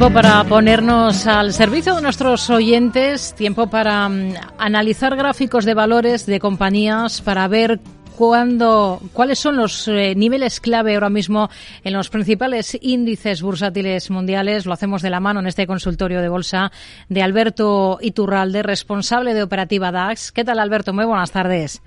Tiempo para ponernos al servicio de nuestros oyentes, tiempo para mm, analizar gráficos de valores de compañías, para ver cuándo, cuáles son los eh, niveles clave ahora mismo en los principales índices bursátiles mundiales. Lo hacemos de la mano en este consultorio de bolsa de Alberto Iturralde, responsable de operativa DAX. ¿Qué tal, Alberto? Muy buenas tardes.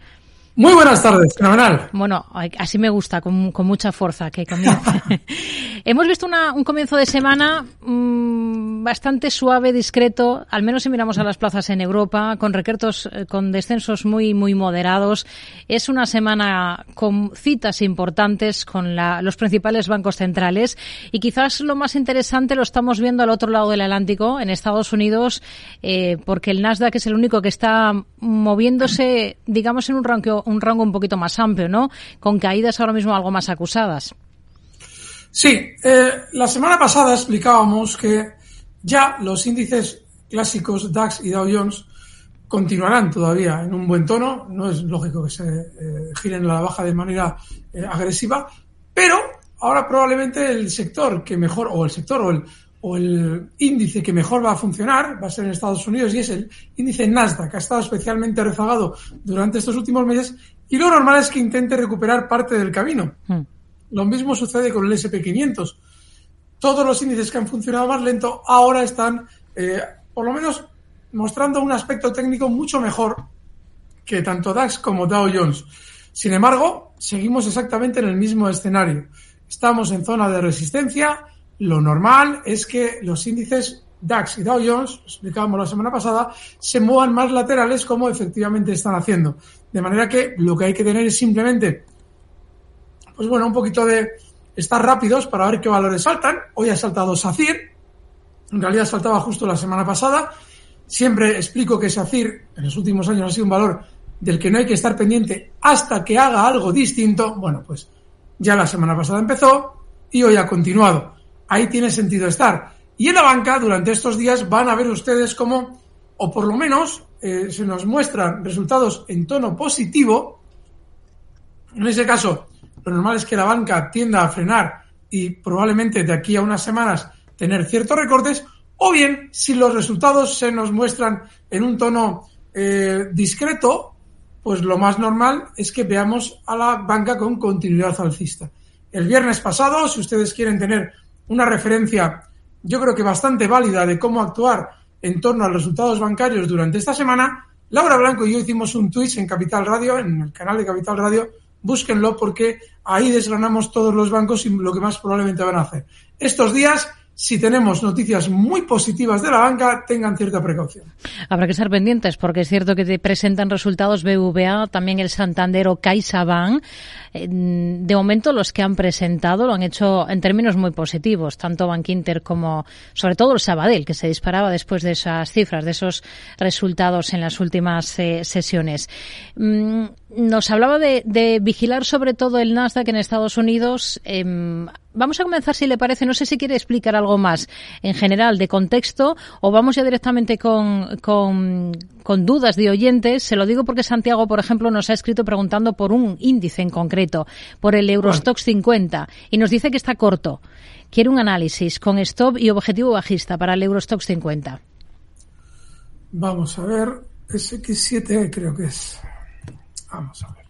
Muy buenas tardes, fenomenal. Bueno, así me gusta, con, mucha fuerza que Hemos visto un comienzo de semana mm, bastante suave, discreto, al menos si miramos a las plazas en Europa, con requertos, eh, con descensos muy, muy moderados. Es una semana con citas importantes con los principales bancos centrales y quizás lo más interesante lo estamos viendo al otro lado del Atlántico, en Estados Unidos, eh, porque el Nasdaq es el único que está moviéndose, digamos, en un rango un rango un poquito más amplio, ¿no? Con caídas ahora mismo algo más acusadas. Sí, eh, la semana pasada explicábamos que ya los índices clásicos DAX y Dow Jones continuarán todavía en un buen tono. No es lógico que se eh, giren a la baja de manera eh, agresiva, pero ahora probablemente el sector que mejor, o el sector o el, o el índice que mejor va a funcionar va a ser en Estados Unidos y es el índice Nasdaq, que ha estado especialmente rezagado durante estos últimos meses y lo normal es que intente recuperar parte del camino. Hmm. Lo mismo sucede con el SP500. Todos los índices que han funcionado más lento ahora están, eh, por lo menos, mostrando un aspecto técnico mucho mejor que tanto DAX como Dow Jones. Sin embargo, seguimos exactamente en el mismo escenario. Estamos en zona de resistencia, lo normal es que los índices DAX y Dow Jones, explicábamos la semana pasada, se muevan más laterales como efectivamente están haciendo. De manera que lo que hay que tener es simplemente, pues bueno, un poquito de estar rápidos para ver qué valores saltan. Hoy ha saltado SACIR, en realidad saltaba justo la semana pasada. Siempre explico que SACIR en los últimos años ha sido un valor del que no hay que estar pendiente hasta que haga algo distinto. Bueno, pues ya la semana pasada empezó y hoy ha continuado ahí tiene sentido estar. Y en la banca, durante estos días, van a ver ustedes cómo, o por lo menos, eh, se nos muestran resultados en tono positivo. En ese caso, lo normal es que la banca tienda a frenar y probablemente de aquí a unas semanas tener ciertos recortes, o bien si los resultados se nos muestran en un tono eh, discreto, pues lo más normal es que veamos a la banca con continuidad alcista. El viernes pasado, si ustedes quieren tener una referencia, yo creo que bastante válida de cómo actuar en torno a los resultados bancarios durante esta semana. Laura Blanco y yo hicimos un tweet en Capital Radio, en el canal de Capital Radio. Búsquenlo porque ahí desgranamos todos los bancos y lo que más probablemente van a hacer. Estos días si tenemos noticias muy positivas de la banca, tengan cierta precaución. Habrá que ser pendientes porque es cierto que te presentan resultados BVA, también el Santander o CaixaBank. De momento los que han presentado lo han hecho en términos muy positivos, tanto Bank Inter como sobre todo el Sabadell, que se disparaba después de esas cifras, de esos resultados en las últimas eh, sesiones. Mm, nos hablaba de, vigilar sobre todo el Nasdaq en Estados Unidos. Em, vamos a comenzar, si le parece, no sé si quiere explicar algo más en general de contexto o vamos ya directamente con, con, dudas de oyentes. Se lo digo porque Santiago, por ejemplo, nos ha escrito preguntando por un índice en concreto, por el Eurostox 50, y nos dice que está corto. Quiere un análisis con stop y objetivo bajista para el Eurostox 50. Vamos a ver, SX7 creo que es. Vamos a ver.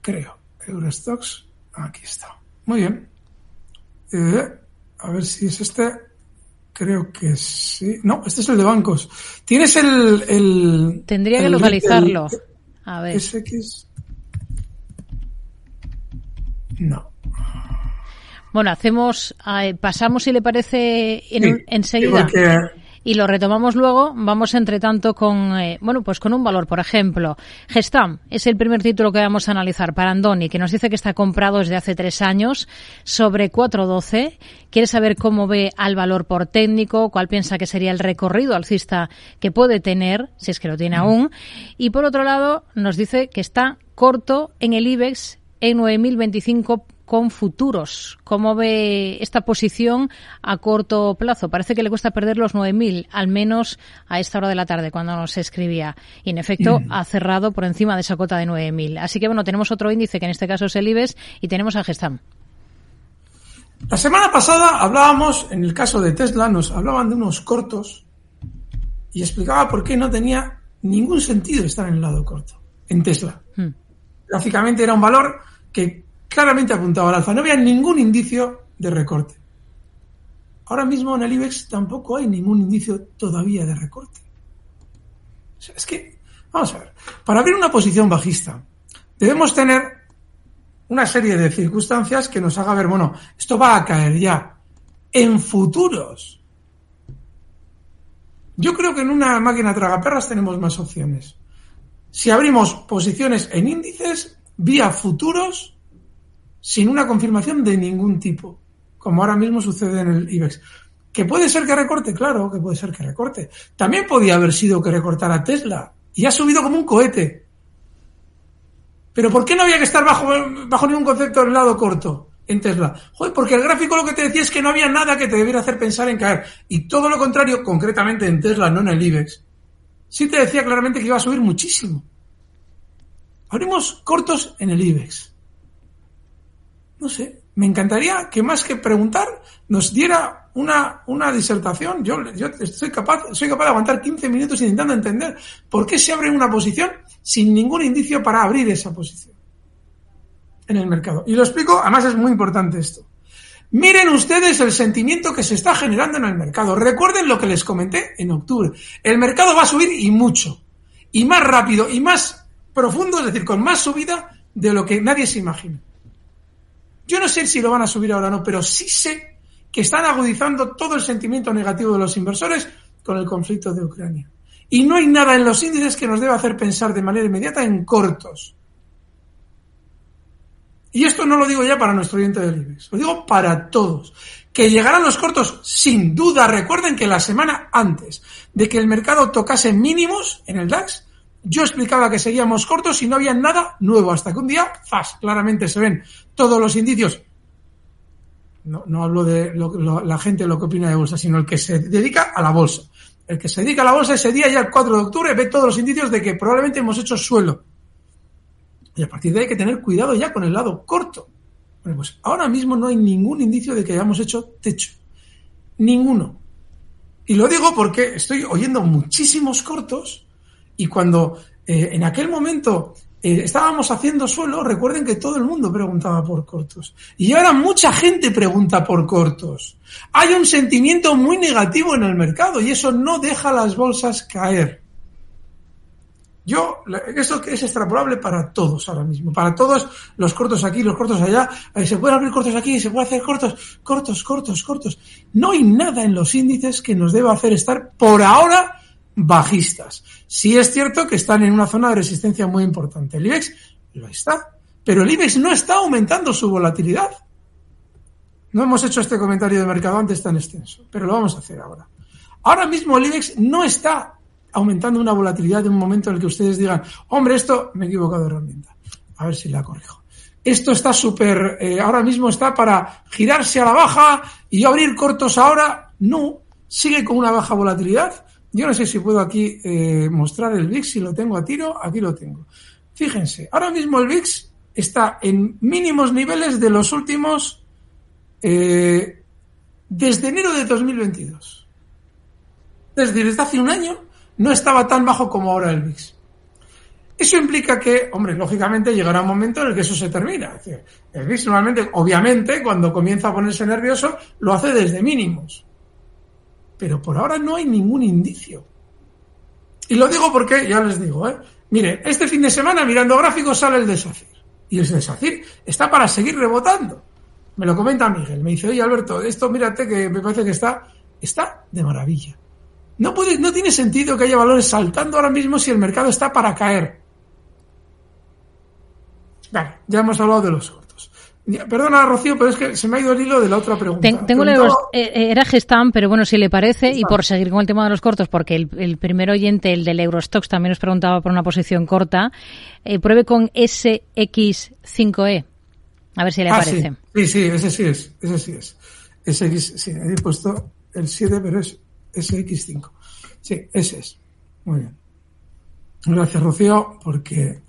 Creo. Eurostox. Aquí está. Muy bien. Eh, a ver si es este. Creo que sí. No, este es el de bancos. Tienes el. Tendría que localizarlo. a ver. SX. No. Bueno, hacemos, eh, pasamos si le parece en, enseguida. Y lo retomamos luego. Vamos, entre tanto, con, eh, bueno, pues con un valor. Por ejemplo, Gestam es el primer título que vamos a analizar para Andoni, que nos dice que está comprado desde hace tres años sobre 4.12. Quiere saber cómo ve al valor por técnico, cuál piensa que sería el recorrido alcista que puede tener, si es que lo tiene aún. Y por otro lado, nos dice que está corto en el IBEX en 9.025 con futuros. ¿Cómo ve esta posición a corto plazo? Parece que le cuesta perder los 9.000, al menos a esta hora de la tarde, cuando nos escribía. Y en efecto, mm. ha cerrado por encima de esa cota de 9.000. Así que bueno, tenemos otro índice que en este caso es el IBEX y tenemos a Gestam. La semana pasada hablábamos, en el caso de Tesla, nos hablaban de unos cortos y explicaba por qué no tenía ningún sentido estar en el lado corto, en Tesla. Hmm. Gráficamente era un valor que claramente apuntaba al alfa. No había ningún indicio de recorte. Ahora mismo en el IBEX tampoco hay ningún indicio todavía de recorte. es que, vamos a ver, para abrir una posición bajista debemos tener una serie de circunstancias que nos haga ver, bueno, esto va a caer ya en futuros. Yo creo que en una máquina tragaperras tenemos más opciones. Si abrimos posiciones en índices, vía futuros, sin una confirmación de ningún tipo, como ahora mismo sucede en el IBEX. ¿Que puede ser que recorte? Claro que puede ser que recorte. También podía haber sido que recortara Tesla y ha subido como un cohete. Pero ¿por qué no había que estar bajo, bajo ningún concepto del lado corto en Tesla? Joder, porque el gráfico lo que te decía es que no había nada que te debiera hacer pensar en caer. Y todo lo contrario, concretamente en Tesla, no en el IBEX, sí te decía claramente que iba a subir muchísimo. Abrimos cortos en el IBEX no sé, me encantaría que más que preguntar nos diera una, una disertación. Yo, yo estoy capaz, soy capaz de aguantar 15 minutos intentando entender por qué se abre una posición sin ningún indicio para abrir esa posición en el mercado. Y lo explico, además es muy importante esto. Miren ustedes el sentimiento que se está generando en el mercado. Recuerden lo que les comenté en octubre. El mercado va a subir y mucho. Y más rápido y más profundo, es decir, con más subida de lo que nadie se imagina. Yo no sé si lo van a subir ahora o no, pero sí sé que están agudizando todo el sentimiento negativo de los inversores con el conflicto de Ucrania. Y no hay nada en los índices que nos deba hacer pensar de manera inmediata en cortos. Y esto no lo digo ya para nuestro oyente del IBEX, lo digo para todos. Que llegarán los cortos, sin duda. Recuerden que la semana antes de que el mercado tocase mínimos en el DAX, yo explicaba que seguíamos cortos y no había nada nuevo, hasta que un día, ¡zas! Claramente se ven todos los indicios. No, no hablo de la gente lo que opina de bolsa, sino el que se dedica a la bolsa. El que se dedica a la bolsa ese día, ya el 4 de octubre, ve todos los indicios de que probablemente hemos hecho suelo. Y a partir de ahí hay que tener cuidado ya con el lado corto. Bueno, pues ahora mismo no hay ningún indicio de que hayamos hecho techo. Ninguno. Y lo digo porque estoy oyendo muchísimos cortos y cuando eh, en aquel momento eh, estábamos haciendo suelo, recuerden que todo el mundo preguntaba por cortos. Y ahora mucha gente pregunta por cortos. Hay un sentimiento muy negativo en el mercado y eso no deja las bolsas caer. Yo, esto es extrapolable para todos ahora mismo, para todos los cortos aquí, los cortos allá, eh, se pueden abrir cortos aquí, se puede hacer cortos, cortos, cortos, cortos. No hay nada en los índices que nos deba hacer estar por ahora bajistas. Sí es cierto que están en una zona de resistencia muy importante. El IBEX lo está, pero el IBEX no está aumentando su volatilidad. No hemos hecho este comentario de mercado antes tan extenso, pero lo vamos a hacer ahora. Ahora mismo el IBEX no está aumentando una volatilidad de un momento en el que ustedes digan, hombre, esto me he equivocado de herramienta. A ver si la corrijo. Esto está súper, eh, ahora mismo está para girarse a la baja y abrir cortos ahora. No, sigue con una baja volatilidad yo no sé si puedo aquí eh, mostrar el VIX, si lo tengo a tiro, aquí lo tengo. Fíjense, ahora mismo el VIX está en mínimos niveles de los últimos eh, desde enero de 2022. Es decir, desde hace un año no estaba tan bajo como ahora el VIX. Eso implica que, hombre, lógicamente llegará un momento en el que eso se termina. el VIX normalmente, obviamente, cuando comienza a ponerse nervioso, lo hace desde mínimos pero por ahora no hay ningún indicio. Y lo digo porque, ya les digo, ¿eh? mire, este fin de semana mirando gráficos sale el de SACIR. Y el de SACIR está para seguir rebotando. Me lo comenta Miguel. Me dice, oye Alberto, esto mírate que me parece que está, está de maravilla. No, puede, no tiene sentido que haya valores saltando ahora mismo si el mercado está para caer. Vale, ya hemos hablado de los. Perdona, Rocío, pero es que se me ha ido el hilo de la otra pregunta. tengo eh, era Gestam, pero bueno, si le parece, y por seguir con el tema de los cortos, porque el, primer oyente, el del Eurostox, también nos preguntaba por una posición corta, eh, pruebe con SX5E. A ver si le ah, parece. Sí. sí, ese sí es, ese sí es. SX, sí, he puesto el 7, pero es SX5. Sí, ese es. Muy bien. Gracias, Rocío, porque...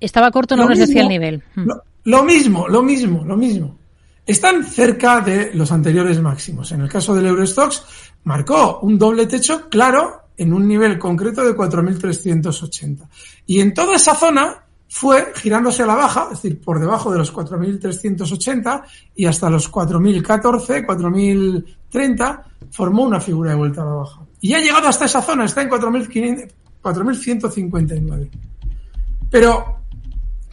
Estaba corto, no nos decía el nivel. Hmm. Lo, mismo, lo mismo, lo mismo. Están cerca de los anteriores máximos. En el caso del Eurostox, marcó un doble techo claro en un nivel concreto de 4.380. Y en toda esa zona fue girándose a la baja, es decir, por debajo de los 4.380 y hasta los 4.014, 4.030, formó una figura de vuelta a la baja. Y ha llegado hasta esa zona, está en 4.159. Pero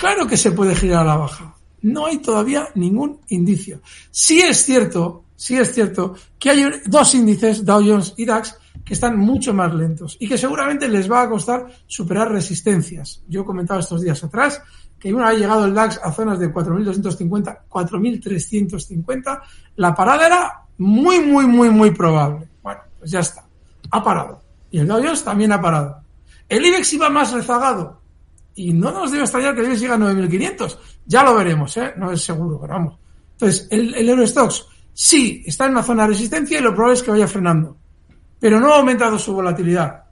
claro que se puede girar a la baja. No hay todavía ningún indicio. Sí es cierto, sí es cierto que hay dos índices, Dow Jones y DAX, que están mucho más lentos y que seguramente les va a costar superar resistencias. Yo he comentado estos días atrás que una vez llegado el DAX a zonas de 4.250, 4.350, la parada era muy, muy, muy, muy probable. Bueno, pues ya está. Ha parado. Y el Dow Jones también ha parado. El IBEX iba más rezagado. Y no nos debe extrañar que el IBEX llegue a 9.500. Ya lo veremos, ¿eh? No es seguro, pero vamos. Entonces, el, el Eurostox sí está en una zona de resistencia y lo probable es que vaya frenando pero no ha aumentado su volatilidad.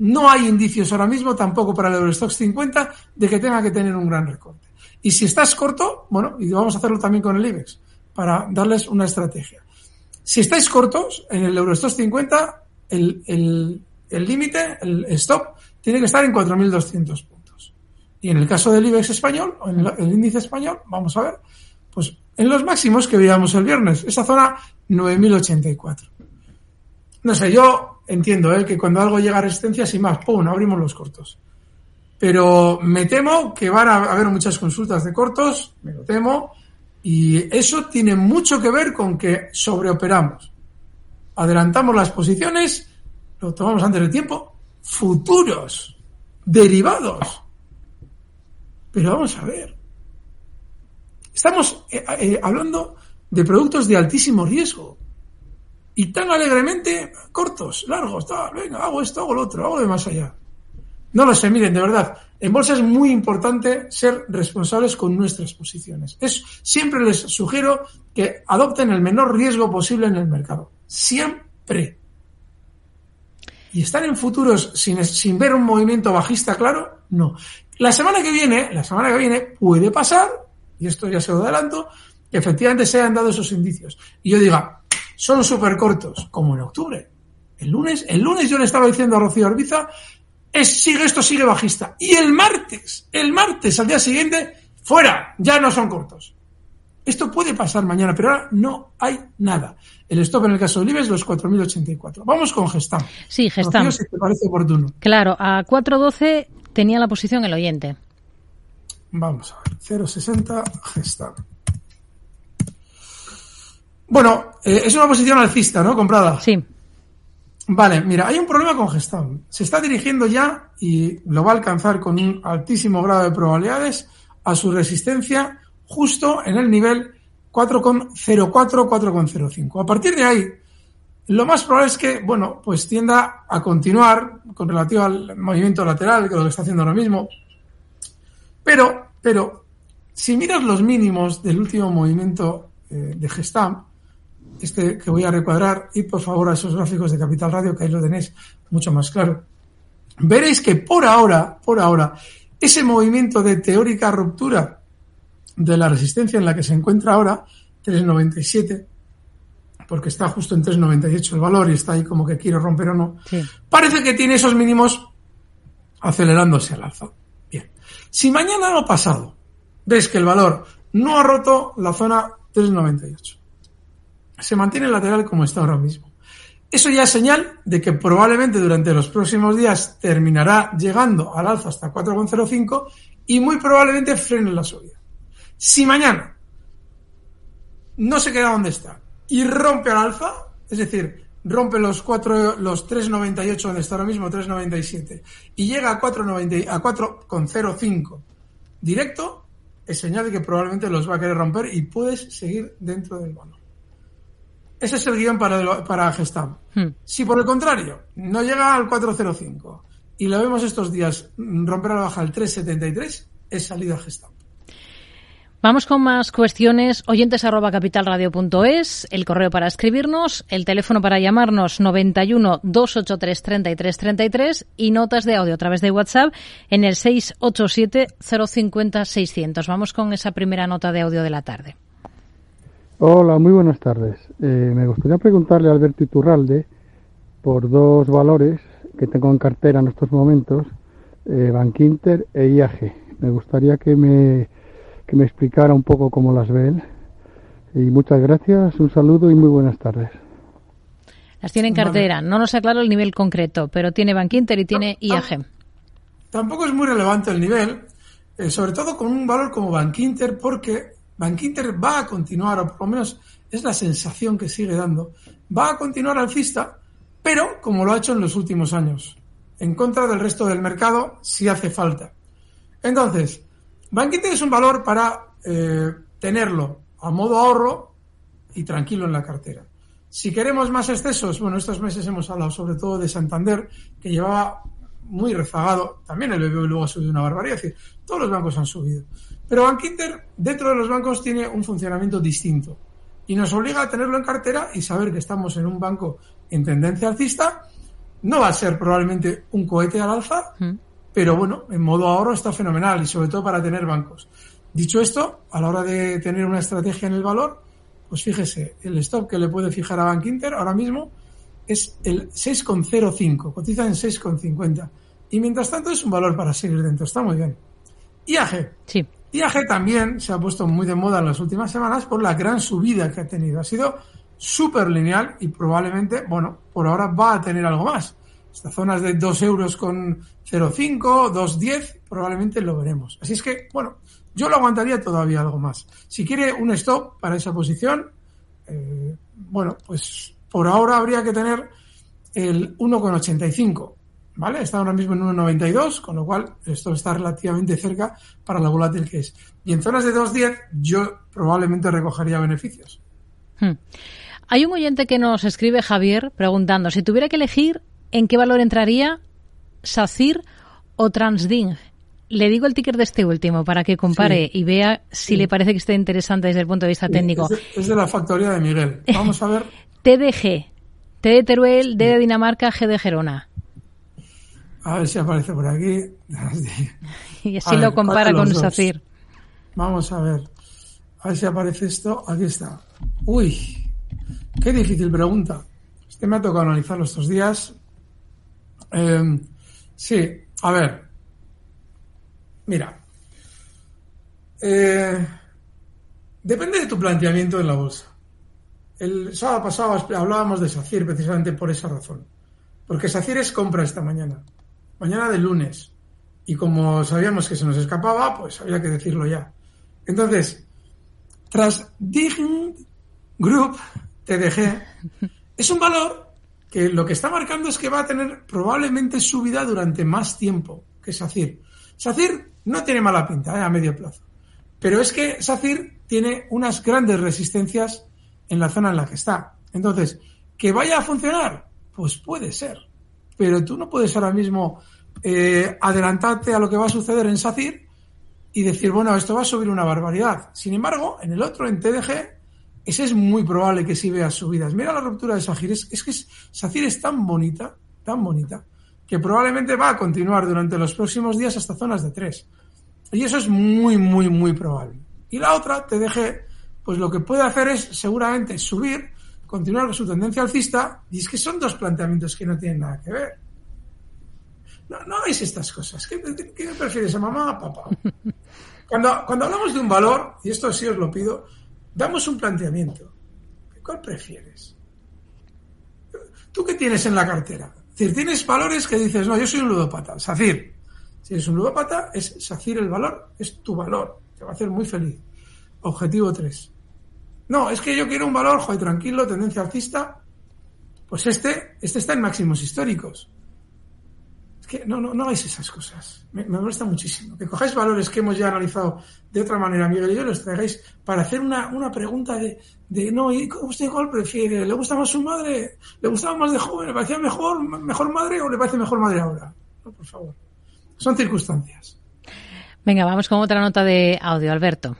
No hay indicios ahora mismo tampoco para el Eurostox 50 de que tenga que tener un gran recorte. Y si estás corto, bueno, y vamos a hacerlo también con el IBEX, para darles una estrategia. Si estáis cortos en el Eurostox 50, el límite, el, el, stop, tiene que estar en 4.200 puntos. Y en el caso del IBEX español, o en el, índice español, vamos a ver, pues en los máximos que veíamos el viernes, esa zona 9.084. No sé, yo entiendo ¿eh? que cuando algo llega a resistencia, sin más, ¡pum!, abrimos los cortos. Pero me temo que van a haber muchas consultas de cortos, me lo temo, y eso tiene mucho que ver con que sobreoperamos. Adelantamos las posiciones, lo tomamos antes de tiempo, futuros, derivados. Pero vamos a ver. Estamos eh, eh, hablando de productos de altísimo riesgo y tan alegremente cortos, largos, tal, venga, hago esto, hago lo otro, hago de más allá. No lo sé, miren, de verdad, en bolsa es muy importante ser responsables con nuestras posiciones. Es, siempre les sugiero que adopten el menor riesgo posible en el mercado. Siempre. Y estar en futuros sin, sin ver un movimiento bajista claro, no. La semana que viene, la semana que viene puede pasar, y esto ya se lo adelanto, que efectivamente se hayan dado esos indicios. Y yo diga, son súper cortos, como en octubre. El lunes, el lunes yo le estaba diciendo a Rocío Orbiza, es, sigue, esto sigue bajista. Y el martes, el martes al día siguiente, fuera, ya no son cortos. Esto puede pasar mañana, pero ahora no hay nada. El stop en el caso de Libes, los 4.084. Vamos con Gestam. Sí, Gestam. si te parece oportuno. Claro, a 4.12 tenía la posición el oyente. Vamos a ver, 0.60 Gestam. Bueno, eh, es una posición alcista, ¿no? Comprada. Sí. Vale, mira, hay un problema con Gestam. Se está dirigiendo ya y lo va a alcanzar con un altísimo grado de probabilidades a su resistencia justo en el nivel 4,04, 4,05. A partir de ahí, lo más probable es que, bueno, pues tienda a continuar con relativo al movimiento lateral, que es lo que está haciendo ahora mismo. Pero, pero, si miras los mínimos del último movimiento eh, de Gestam, este que voy a recuadrar, y por favor a esos gráficos de Capital Radio, que ahí lo tenéis mucho más claro. Veréis que por ahora, por ahora, ese movimiento de teórica ruptura de la resistencia en la que se encuentra ahora, 397, porque está justo en 398 el valor y está ahí como que quiere romper o no, parece que tiene esos mínimos acelerándose al alza. Bien. Si mañana ha pasado, ves que el valor no ha roto la zona 398 se mantiene lateral como está ahora mismo. Eso ya es señal de que probablemente durante los próximos días terminará llegando al alza hasta 4,05 y muy probablemente frene la subida. Si mañana no se queda donde está y rompe al alza, es decir, rompe los cuatro, los 3.98 donde está ahora mismo, 3.97, y llega a 4.90, a 4.05 directo, es señal de que probablemente los va a querer romper y puedes seguir dentro del valor. Ese es el guion para, para Gestam. Hmm. Si por el contrario no llega al 405 y lo vemos estos días romper a la baja al 373, es salida Gestam. Vamos con más cuestiones. Oyentes arroba capitalradio.es, el correo para escribirnos, el teléfono para llamarnos 91 283 33 33 y notas de audio a través de WhatsApp en el 687 050 600. Vamos con esa primera nota de audio de la tarde. Hola, muy buenas tardes. Eh, me gustaría preguntarle a Alberto Iturralde por dos valores que tengo en cartera en estos momentos, eh, e IAG. Me gustaría que me que me explicara un poco cómo las ve él. Y muchas gracias, un saludo y muy buenas tardes. Las tiene en cartera, no nos aclaro el nivel concreto, pero tiene Bankinter y tiene IAG. Tampoco es muy relevante el nivel, eh, sobre todo con un valor como Bankinter, porque Bankinter va a continuar, o por lo menos es la sensación que sigue dando, va a continuar alcista, pero como lo ha hecho en los últimos años, en contra del resto del mercado si hace falta. Entonces, Bankinter es un valor para eh, tenerlo a modo ahorro y tranquilo en la cartera. Si queremos más excesos, bueno, estos meses hemos hablado sobre todo de Santander, que llevaba muy rezagado, también el BBV luego ha subido una barbaridad, es decir, todos los bancos han subido. Pero Bankinter, dentro de los bancos, tiene un funcionamiento distinto y nos obliga a tenerlo en cartera y saber que estamos en un banco en tendencia alcista. No va a ser probablemente un cohete al alza, mm. Pero bueno, en modo ahorro está fenomenal y sobre todo para tener bancos. Dicho esto, a la hora de tener una estrategia en el valor, pues fíjese, el stop que le puede fijar a Bank Inter ahora mismo es el 6,05, cotiza en 6,50. Y mientras tanto es un valor para seguir dentro, está muy bien. IAG. Sí. IAG también se ha puesto muy de moda en las últimas semanas por la gran subida que ha tenido. Ha sido súper lineal y probablemente, bueno, por ahora va a tener algo más. Zonas de 2 euros con 0,5, 2,10, probablemente lo veremos. Así es que, bueno, yo lo aguantaría todavía algo más. Si quiere un stop para esa posición, eh, bueno, pues por ahora habría que tener el 1,85. ¿Vale? Está ahora mismo en 1,92, con lo cual esto está relativamente cerca para la volátil que es. Y en zonas de 2,10 yo probablemente recogería beneficios. Hmm. Hay un oyente que nos escribe, Javier, preguntando, si tuviera que elegir ¿en qué valor entraría SACIR o Transding? Le digo el ticker de este último para que compare y vea si le parece que esté interesante desde el punto de vista técnico. Es de, la factoría de Miguel. Vamos a ver. TDG. T de Teruel, D de Dinamarca, G de Gerona. A ver si aparece por aquí. y así lo compara con SACIR. Vamos a ver. A ver si aparece esto. Aquí está. Uy, qué difícil pregunta. Este me ha tocado analizarlo estos días. Em, sí, a ver. Mira. Eh, depende de tu planteamiento en la bolsa. El sábado pasado hablábamos de SACIR precisamente por esa razón. Porque SACIR es compra esta mañana. Mañana de lunes. Y como sabíamos que se nos escapaba, pues había que decirlo ya. Entonces, tras Dign Group, TDG, es un valor que lo que está marcando es que va a tener probablemente subida durante más tiempo que SACIR. SACIR no tiene mala pinta ¿eh? a medio plazo, pero es que SACIR tiene unas grandes resistencias en la zona en la que está. Entonces, ¿que vaya a funcionar? Pues puede ser, pero tú no puedes ahora mismo eh, adelantarte a lo que va a suceder en SACIR y decir, bueno, esto va a subir una barbaridad. Sin embargo, en el otro, en TDG, ese es muy probable que sí vea subidas. Mira la ruptura de Sahir, es, es que Sahir es tan bonita, tan bonita, que probablemente va a continuar durante los próximos días hasta zonas de 3. Y eso es muy, muy, muy probable. Y la otra, te dejé, pues lo que puede hacer es seguramente subir, continuar con su tendencia alcista, y es que son dos planteamientos que no tienen nada que ver. No, no veis estas cosas. ¿Qué, qué, prefieres, a mamá o a papá? Cuando, cuando hablamos de un valor, y esto sí os lo pido, damos un planteamiento. ¿Cuál prefieres? ¿Tú qué tienes en la cartera? Es decir, tienes valores que dices, no, yo soy un ludópata, SACIR. Si eres un ludópata, es SACIR el valor, es tu valor, te va a hacer muy feliz. Objetivo 3. No, es que yo quiero un valor, joder, tranquilo, tendencia alcista. Pues este, este está en máximos históricos. No, no, no hagáis esas cosas. Me, me molesta muchísimo. Que cojáis valores que hemos ya analizado de otra manera, Miguel y yo, los traigáis para hacer una, una pregunta de, de no, ¿y usted cuál prefiere? ¿Le gusta más su madre? ¿Le gustaba más de joven? ¿Le parecía mejor, mejor madre o le parece mejor madre ahora? No, por favor. Son circunstancias. Venga, vamos con otra nota de audio, Alberto.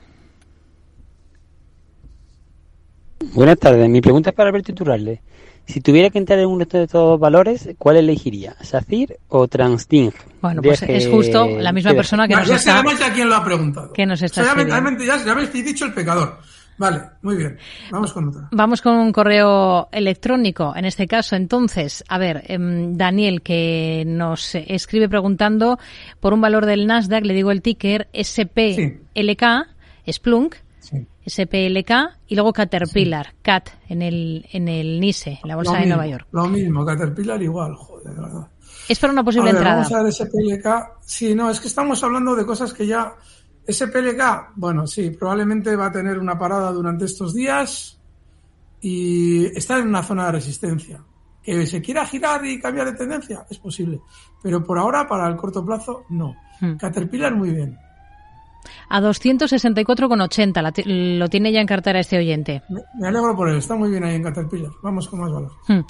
Buenas tardes, mi pregunta es para Alberto Iturralde. Si tuviera que entrar en uno de estos valores, ¿cuál elegiría? ¿SACIR o Transting? Bueno, pues es justo la misma persona que nos ya está... sabemos ya quién lo ha preguntado. que nos está O sea, ya, realmente ya, ya habéis dicho el pecador. Vale, muy bien. Vamos con otra. Vamos con un correo electrónico, en este caso. Entonces, a ver, em, Daniel, que nos escribe preguntando por un valor del Nasdaq, le digo el ticker SPLK, Splunk, Sí. SPLK, y luego Caterpillar, CAT, en el, en el NISE, en la bolsa Lo de mismo, Nueva York. Lo mismo, Caterpillar igual, joder, de verdad. Es para una posible a ver, entrada. Vamos a ver SPLK. Sí, no, es que estamos hablando de cosas que ya. SPLK, bueno, sí, probablemente va a tener una parada durante estos días y está en una zona de resistencia. Que se quiera girar y cambiar de tendencia, es posible. Pero por ahora, para el corto plazo, no. Hmm. Caterpillar, muy bien. A 264,80 la ti- lo tiene ya en cartera este oyente. Me, me alegro por él, está muy bien ahí en Caterpillar. Vamos con más valor. Hmm.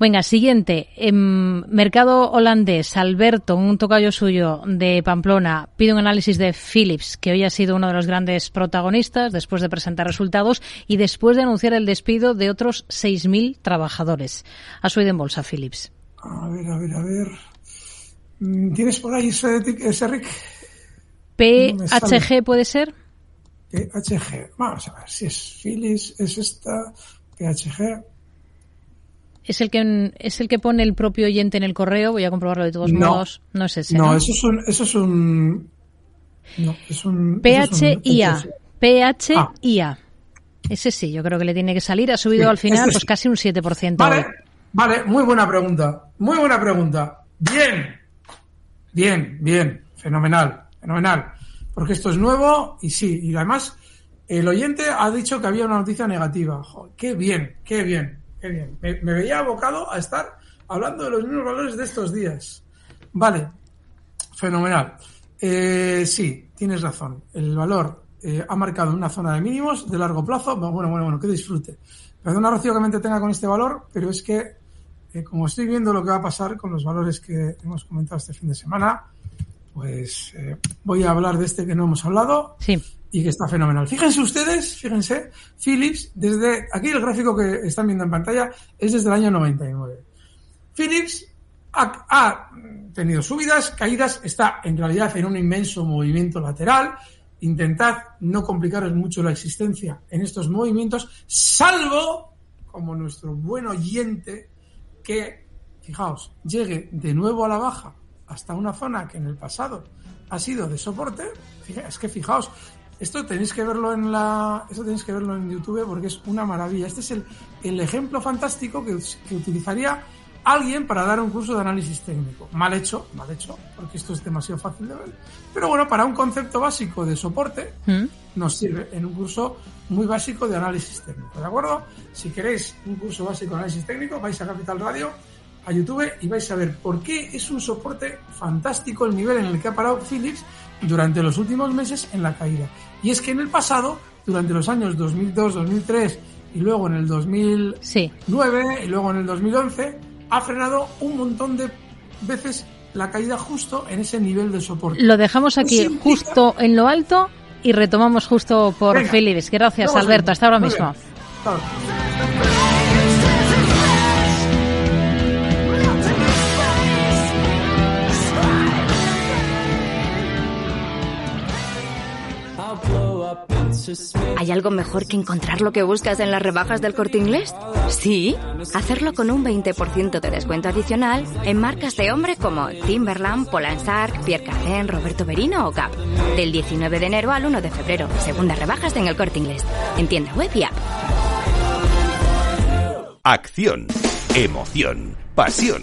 Venga, siguiente. Em, mercado holandés, Alberto, un tocayo suyo de Pamplona, pide un análisis de Philips, que hoy ha sido uno de los grandes protagonistas después de presentar resultados y después de anunciar el despido de otros 6.000 trabajadores. Ha subido en bolsa Philips. A ver, a ver, a ver. Mm, ¿Tienes por ahí ese, ese Rick? Sale. PHG puede ser. PHG. Vamos a ver si es Philips, es esta. PHG. Es el que es el que pone el propio oyente en el correo. Voy a comprobarlo de todos No. modos. No es ese. No, ¿no? eso es un. Eso es un. No, es un. es un- PHIA. Ah. PHIA. Ese sí, yo creo que le tiene que salir. Ha subido Sí, al final pues sí. casi un 7%. Vale, hoy. vale, muy buena pregunta. Muy buena pregunta. Bien. Bien, bien. Fenomenal, fenomenal. Porque esto es nuevo y sí, y además el oyente ha dicho que había una noticia negativa. Qué bien, qué bien, qué bien. Me, me veía abocado a estar hablando de los mismos valores de estos días. Vale, fenomenal. Eh, sí, tienes razón. El valor eh, ha marcado una zona de mínimos de largo plazo. Bueno, bueno, bueno, que disfrute. Perdona, Rocío, que me entretenga con este valor, pero es que, eh, como estoy viendo lo que va a pasar con los valores que hemos comentado este fin de semana, pues eh, voy a hablar de este que no hemos hablado Sí. y que está fenomenal. Fíjense ustedes, fíjense, Philips, desde aquí el gráfico que están viendo en pantalla es desde el año 99. Philips ha, ha tenido subidas, caídas, está en realidad en un inmenso movimiento lateral. Intentad no complicaros mucho la existencia en estos movimientos, salvo como nuestro buen oyente que, fijaos, llegue de nuevo a la baja hasta una zona que en el pasado ha sido de soporte. Es que fijaos, esto tenéis que verlo en la, esto tenéis que verlo en YouTube porque es una maravilla. Este es el, el ejemplo fantástico que utilizaría alguien para dar un curso de análisis técnico. Mal hecho, mal hecho, porque esto es demasiado fácil de ver. Pero bueno, para un concepto básico de soporte, ¿Mm? nos sirve en un curso muy básico de análisis técnico, ¿de acuerdo? Si queréis un curso básico de análisis técnico, vais a Capital Radio, a YouTube y vais a ver por qué es un soporte fantástico el nivel en el que ha parado Philips durante los últimos meses en la caída. Y es que en el pasado, durante los años 2002, 2003 y luego en el 2009 Sí. y luego en el 2011, ha frenado un montón de veces la caída justo en ese nivel de soporte. Lo dejamos aquí implica- justo en lo alto y retomamos justo por Venga. Philips. Gracias, Alberto. Hasta ahora mismo. bien. Claro. ¿Hay algo mejor que encontrar lo que buscas en las rebajas del corte inglés? Sí, hacerlo con un 20% de descuento adicional en marcas de hombre como Timberland, Polansark, Pierre Cardin, Roberto Berino o Gap. Del 19 de enero al 1 de febrero, segundas rebajas en el corte inglés. En tienda web y app. Acción, emoción, pasión.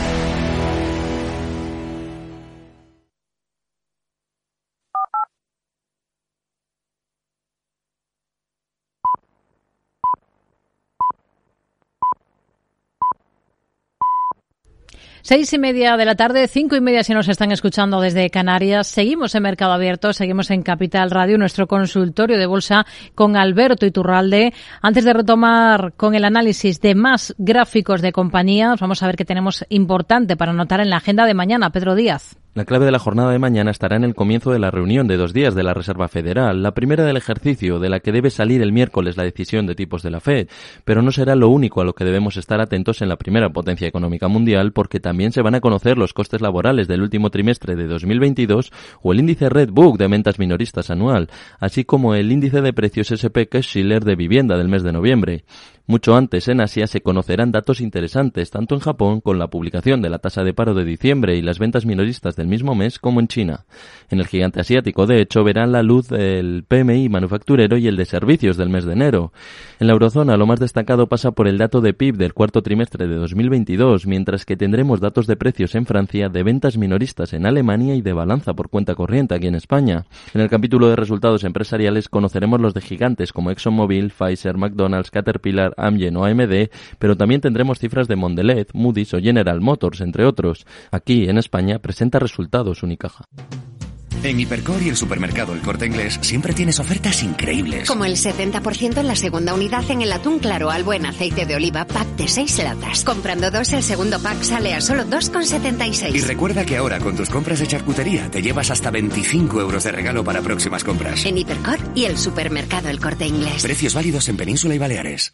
Seis y media de la tarde, cinco y media si nos están escuchando desde Canarias. Seguimos en Mercado Abierto, seguimos en Capital Radio, nuestro consultorio de bolsa con Alberto Iturralde. Antes de retomar con el análisis de más gráficos de compañías, vamos a ver qué tenemos importante para anotar en la agenda de mañana. Pedro Díaz. La clave de la jornada de mañana estará en el comienzo de la reunión de dos días de la Reserva Federal, la primera del ejercicio, de la que debe salir el miércoles la decisión de tipos de la Fed, pero no será lo único a lo que debemos estar atentos en la primera potencia económica mundial, porque también se van a conocer los costes laborales del último trimestre de 2022 o el índice Redbook de ventas minoristas anual, así como el índice de precios SP Schiller de vivienda del mes de noviembre. Mucho antes en Asia se conocerán datos interesantes, tanto en Japón con la publicación de la tasa de paro de diciembre y las ventas minoristas del mismo mes como en China. En el gigante asiático, de hecho, verán la luz el PMI manufacturero y el de servicios del mes de enero. En la eurozona, lo más destacado pasa por el dato de PIB del cuarto trimestre de 2022, mientras que tendremos datos de precios en Francia, de ventas minoristas en Alemania y de balanza por cuenta corriente aquí en España. En el capítulo de resultados empresariales conoceremos los de gigantes como ExxonMobil, Pfizer, McDonald's, Caterpillar, Amgen o AMD, pero también tendremos cifras de Mondelez, Moody's o General Motors, entre otros. Aquí, en España, presenta resultados Unicaja. En Hipercor y el supermercado El Corte Inglés siempre tienes ofertas increíbles. Como el 70% en la segunda unidad en el atún claro al buen aceite de oliva pack de 6 latas. Comprando dos, el segundo pack sale a solo 2,76. Y recuerda que ahora con tus compras de charcutería te llevas hasta 25 euros de regalo para próximas compras. En Hipercor y el supermercado El Corte Inglés. Precios válidos en Península y Baleares.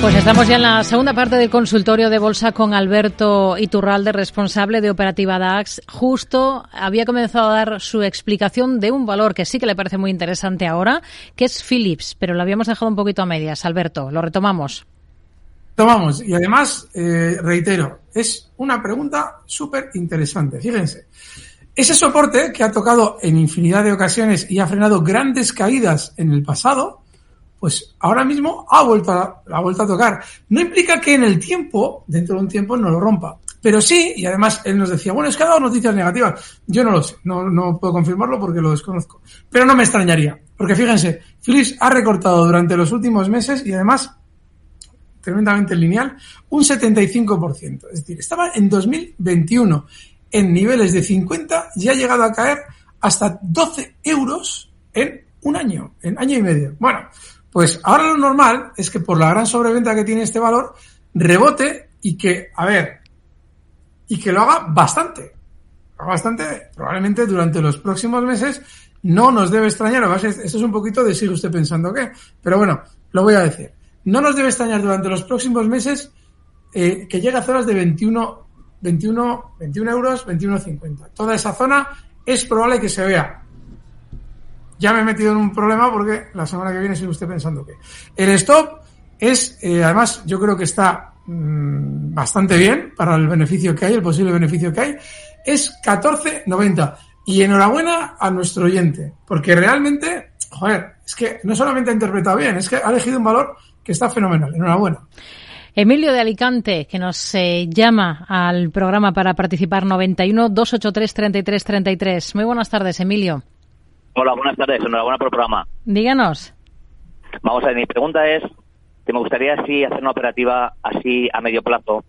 Pues estamos ya en la segunda parte del consultorio de bolsa con Alberto Iturralde, responsable de Operativa DAX. Justo había comenzado a dar su explicación de un valor que sí que le parece muy interesante ahora, que es Philips, pero lo habíamos dejado un poquito a medias. Alberto, lo retomamos. Tomamos. Y además, eh, reitero, es una pregunta súper interesante. Fíjense. Ese soporte que ha tocado en infinidad de ocasiones y ha frenado grandes caídas en el pasado, pues ahora mismo ha vuelto a, ha vuelto a tocar. No implica que en el tiempo, dentro de un tiempo, no lo rompa. Pero sí, y además él nos decía, bueno, es que ha dado noticias negativas. Yo no lo sé, no, no puedo confirmarlo porque lo desconozco. Pero no me extrañaría, porque fíjense, Philips ha recortado durante los últimos meses y además, tremendamente lineal, un 75%. Es decir, estaba en 2021 en niveles de 50 y ha llegado a caer hasta 12 euros en un año, en año y medio. Bueno, pues ahora lo normal es que por la gran sobreventa que tiene este valor, rebote y que, a ver, y que lo haga bastante. Bastante, probablemente durante los próximos meses no nos debe extrañar, esto es un poquito de sigue usted pensando qué, pero bueno, lo voy a decir. No nos debe extrañar durante los próximos meses eh, que llegue a zonas de 21, 21, 21 euros, 21,50. Toda esa zona es probable que se vea ya me he metido en un problema porque la semana que viene sigue usted pensando que. El stop es, eh, además, yo creo que está mm, bastante bien para el beneficio que hay, el posible beneficio que hay, es 14.90. Y enhorabuena a nuestro oyente, porque realmente, joder, es que no solamente ha interpretado bien, es que ha elegido un valor que está fenomenal. Enhorabuena. Emilio de Alicante, que nos eh, llama al programa para participar 91 283 33 33. Muy buenas tardes, Emilio. Hola, buenas tardes. Enhorabuena por el programa. Díganos. Vamos a ver, mi pregunta es que me gustaría así hacer una operativa así a medio plazo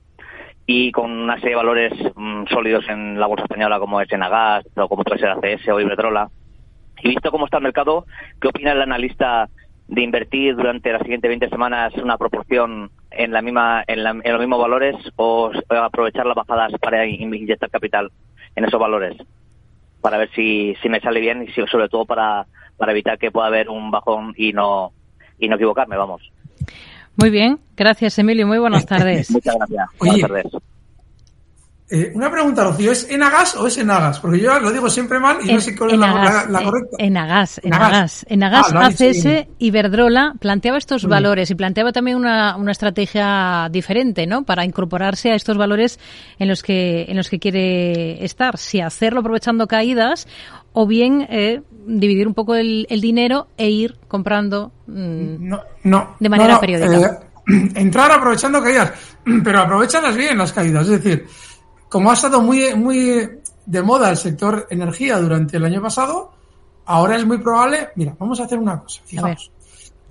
y con una serie de valores mm, sólidos en la bolsa española como es Enagas o como puede ser ACS o Iberdrola. Y visto cómo está el mercado, ¿qué opina el analista de invertir durante las siguientes 20 semanas una proporción en la misma en, los mismos valores o aprovechar las bajadas para inyectar capital en esos valores para ver si, si me sale bien y sobre todo para, para evitar que pueda haber un bajón y no y no equivocarme vamos. Muy bien gracias Emilio. Muy buenas tardes. Muchas gracias. Buenas tardes eh, una pregunta, Rocío, ¿es Enagas o es Enagas? Porque yo lo digo siempre mal y no sé cuál es la, la, correcta. Enagas, Enagas. Enagas, ah, ACS, Iberdrola planteaba estos valores y planteaba también una, una estrategia diferente, ¿no? Para incorporarse a estos valores en los que, en los que quiere estar. Si hacerlo aprovechando caídas o bien eh, dividir un poco el, el, dinero e ir comprando mm, no, no, de manera periódica. Eh, entrar aprovechando caídas, pero aprovechanlas bien las caídas, es decir, como ha estado muy, muy de moda el sector energía durante el año pasado, ahora es muy probable. Mira, vamos a hacer una cosa, fijaos.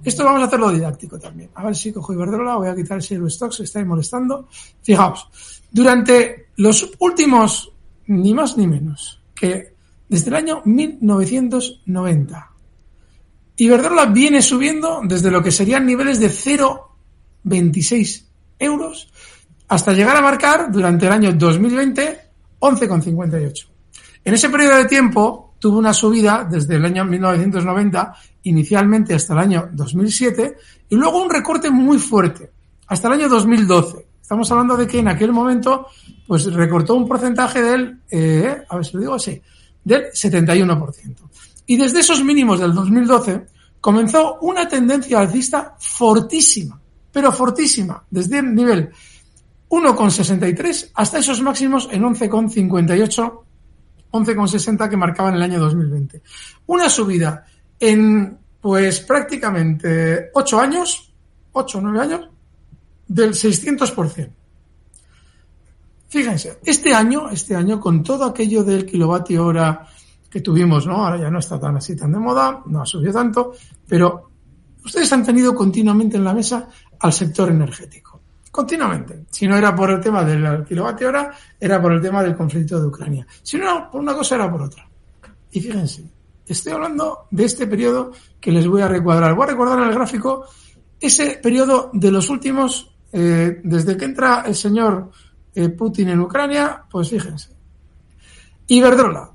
Esto vamos a hacerlo didáctico también. A ver si cojo Iberdrola, voy a quitar el Zero Stocks, estáis molestando. Fijaos, durante los últimos, ni más ni menos, que desde el año 1990, Iberdrola viene subiendo desde lo que serían niveles de 0,26 euros hasta llegar a marcar durante el año 2020 11,58. En ese periodo de tiempo tuvo una subida desde el año 1990 inicialmente hasta el año 2007 y luego un recorte muy fuerte hasta el año 2012. Estamos hablando de que en aquel momento pues recortó un porcentaje del, eh, a ver si lo digo así, del 71%. Y desde esos mínimos del 2012 comenzó una tendencia alcista fortísima, pero fortísima, desde el nivel 1,63 hasta esos máximos en 11,58, 11,60 que marcaban el año 2020. Una subida en, pues prácticamente 8 años, 8 o 9 años, del 600%. Fíjense, este año, este año, con todo aquello del kilovatio hora que tuvimos, ¿no? Ahora ya no está tan así tan de moda, no ha subido tanto, pero ustedes han tenido continuamente en la mesa al sector energético continuamente. Si no era por el tema del kilovatio hora, era por el tema del conflicto de Ucrania. Si no, por una cosa era por otra. Y fíjense, estoy hablando de este periodo que les voy a recuadrar. Voy a recordar en el gráfico ese periodo de los últimos, eh, desde que entra el señor eh, Putin en Ucrania, pues fíjense. Iberdrola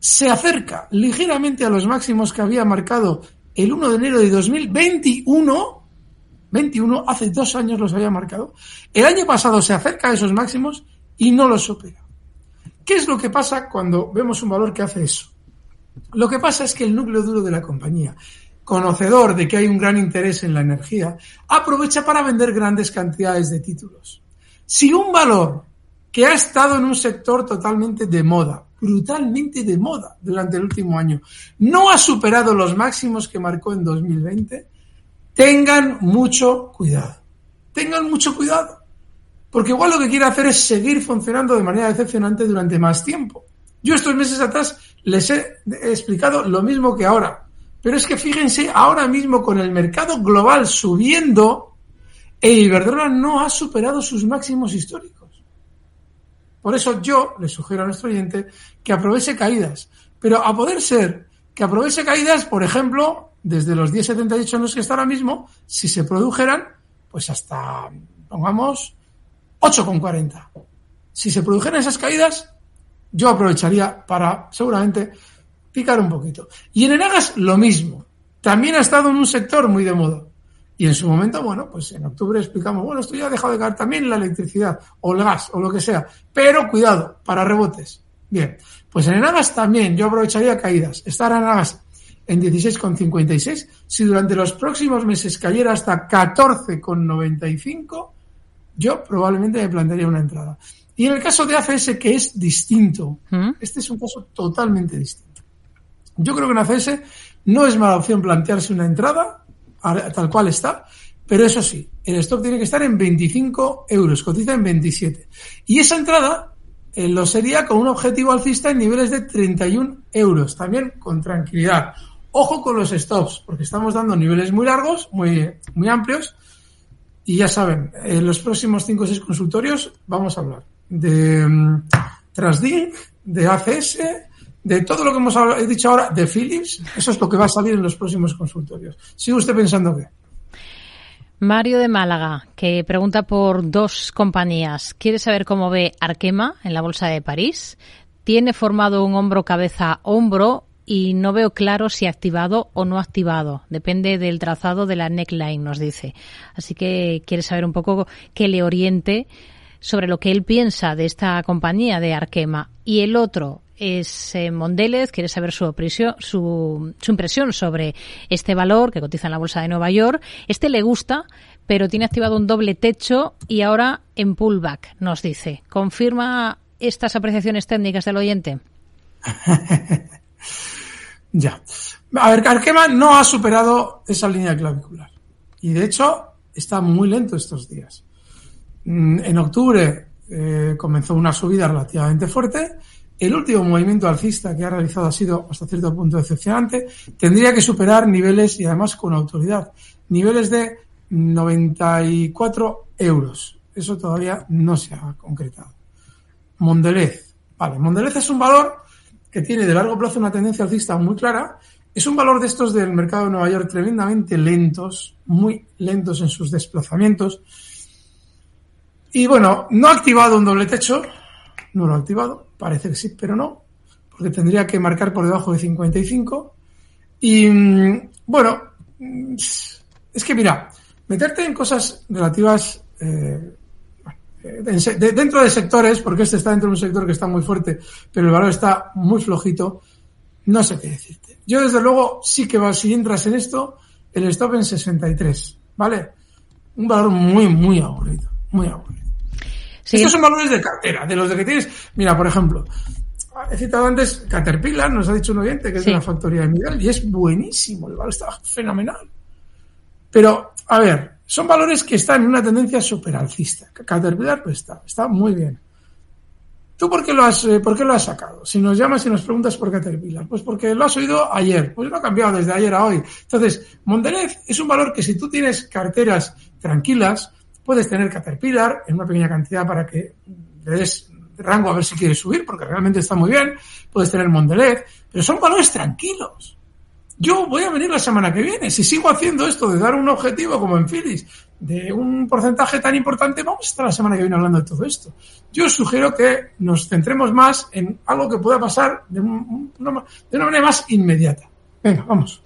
se acerca ligeramente a los máximos que había marcado el 1 de enero de 2021 21, hace dos años los había marcado. El año pasado se acerca a esos máximos y no los supera. ¿Qué es lo que pasa cuando vemos un valor que hace eso? Lo que pasa es que el núcleo duro de la compañía, conocedor de que hay un gran interés en la energía, aprovecha para vender grandes cantidades de títulos. Si un valor que ha estado en un sector totalmente de moda, brutalmente de moda durante el último año, no ha superado los máximos que marcó en 2020, Tengan mucho cuidado. Tengan mucho cuidado. Porque igual lo que quiere hacer es seguir funcionando de manera decepcionante durante más tiempo. Yo estos meses atrás les he explicado lo mismo que ahora. Pero es que fíjense, ahora mismo con el mercado global subiendo, e Iberdrola no ha superado sus máximos históricos. Por eso yo le sugiero a nuestro oyente que aproveche caídas. Pero a poder ser que aproveche caídas, por ejemplo, desde los 10,78 en los que está ahora mismo, si se produjeran, pues hasta, pongamos, 8,40. Si se produjeran esas caídas, yo aprovecharía para, seguramente, picar un poquito. Y en Enagas, lo mismo. También ha estado en un sector muy de moda. Y en su momento, bueno, pues en octubre explicamos, bueno, esto ya ha dejado de caer también la electricidad, o el gas, o lo que sea. Pero cuidado, para rebotes. Bien, pues en Enagas también yo aprovecharía caídas. Estar en Enagas en 16,56. Si durante los próximos meses cayera hasta 14,95, yo probablemente me plantearía una entrada. Y en el caso de ACS, que es distinto, ¿Mm? este es un caso totalmente distinto. Yo creo que en ACS no es mala opción plantearse una entrada, tal cual está, pero eso sí, el stock tiene que estar en 25 euros, cotiza en 27. Y esa entrada eh, lo sería con un objetivo alcista en niveles de 31 euros, también con tranquilidad. Ojo con los stops, porque estamos dando niveles muy largos, muy, muy amplios, y ya saben, en los próximos 5 o 6 consultorios vamos a hablar de Trasdink, de ACS, de todo lo que hemos dicho ahora, de Philips. Eso es lo que va a salir en los próximos consultorios. ¿Sigue usted pensando que? Mario de Málaga, que pregunta por dos compañías. Quiere saber cómo ve Arkema en la Bolsa de París. Tiene formado un hombro-cabeza-hombro y no veo claro si activado o no activado. Depende del trazado de la neckline, nos dice. Así que quiere saber un poco que le oriente sobre lo que él piensa de esta compañía de Arkema. Y el otro es eh, Mondelez, quiere saber su, su, su impresión sobre este valor que cotiza en la bolsa de Nueva York. Este le gusta, pero tiene activado un doble techo y ahora en pullback, nos dice. ¿Confirma estas apreciaciones técnicas del oyente? Ya. A ver, Arkema no ha superado esa línea clavicular. Y de hecho, está muy lento estos días. Mm, En octubre eh, comenzó una subida relativamente fuerte. El último movimiento alcista que ha realizado ha sido hasta cierto punto decepcionante. Tendría que superar niveles, y además con autoridad, niveles de 94 euros. Eso todavía no se ha concretado. Mondelez. Vale, Mondelez es un valor que tiene de largo plazo una tendencia alcista muy clara. Es un valor de estos del mercado de Nueva York tremendamente lentos, muy lentos en sus desplazamientos. Y bueno, no ha activado un doble techo, no lo ha activado, parece que sí, pero no, porque tendría que marcar por debajo de 55. Y mm, bueno, mm, es que mira, meterte en cosas relativas eh, de- dentro de sectores, porque este está dentro de un sector que está muy fuerte, pero el valor está muy flojito, no sé qué decirte. Yo desde luego sí que va, si entras en esto, el stop en 63, ¿vale? Un valor muy, muy aburrido, muy aburrido. Sí. Estos son valores de cartera, de los de que tienes, mira, por ejemplo, he citado antes Caterpillar, nos ha dicho un oyente que es Sí. de la factoría de Miguel, y es buenísimo, el valor está fenomenal. Pero, a ver, son valores que están en una tendencia superalcista. Caterpillar pues está, está muy bien. ¿Tú por qué lo has, eh, por qué lo has sacado? Si nos llamas y nos preguntas por Caterpillar, pues porque lo has oído ayer, pues no ha cambiado desde ayer a hoy. Entonces, Mondelez es un valor que si tú tienes carteras tranquilas, puedes tener Caterpillar en una pequeña cantidad para que le des rango a ver si quieres subir, porque realmente está muy bien, puedes tener Mondelez, pero son valores tranquilos. Yo voy a venir la semana que viene. Si sigo haciendo esto de dar un objetivo como en Philips de un porcentaje tan importante, vamos a estar la semana que viene hablando de todo esto. Yo sugiero que nos centremos más en algo que pueda pasar de, un- una, de una manera más inmediata. Venga, vamos.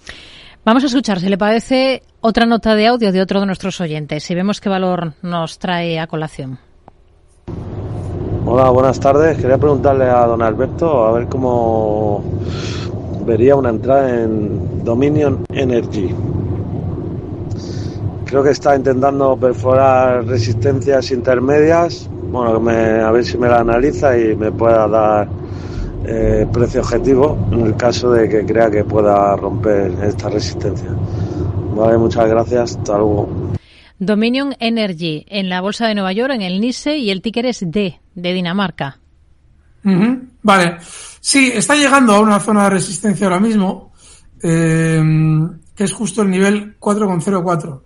Vamos a escuchar, si le parece, otra nota de audio de otro de nuestros oyentes y vemos qué valor nos trae a colación. Hola, buenas tardes. Quería preguntarle a don Alberto a ver cómo vería una entrada en Dominion Energy. Creo que está intentando perforar resistencias intermedias. Bueno, me- a ver si me la analiza y me pueda dar eh, precio objetivo en el caso de que crea que pueda romper esta resistencia. Vale, muchas gracias. Hasta luego. Dominion Energy en la bolsa de Nueva York, en el NICE y el ticker es D, de Dinamarca. Vale. Sí, está llegando a una zona de resistencia ahora mismo, eh, que es justo el nivel 4,04.